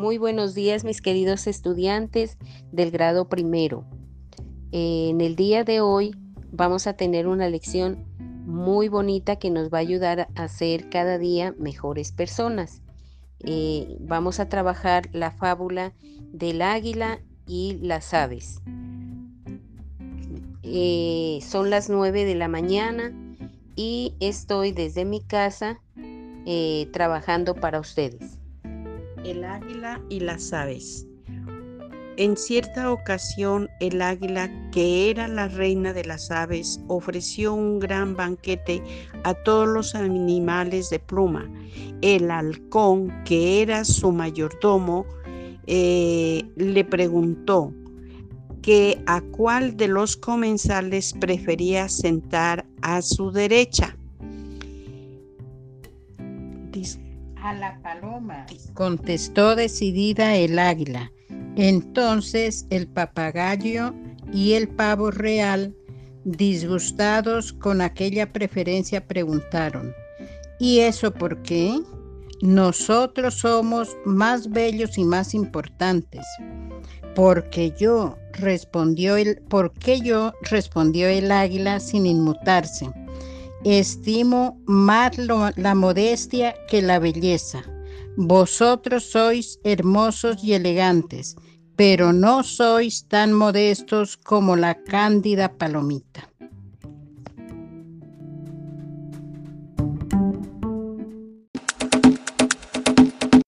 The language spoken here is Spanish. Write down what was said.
Muy buenos días mis queridos estudiantes del grado primero. En el día de hoy vamos a tener una lección muy bonita que nos va a ayudar a ser cada día mejores personas. Eh, vamos a trabajar la fábula del águila y las aves. Eh, son las 9 de la mañana y estoy desde mi casa eh, trabajando para ustedes. El águila y las aves. En cierta ocasión el águila, que era la reina de las aves, ofreció un gran banquete a todos los animales de pluma. El halcón, que era su mayordomo, eh, le preguntó que a cuál de los comensales prefería sentar a su derecha. A la paloma, contestó decidida el águila. Entonces el papagayo y el pavo real, disgustados con aquella preferencia, preguntaron, ¿y eso por qué? Nosotros somos más bellos y más importantes. Porque yo, respondió el, porque yo, respondió el águila sin inmutarse. Estimo más la modestia que la belleza. Vosotros sois hermosos y elegantes, pero no sois tan modestos como la cándida palomita.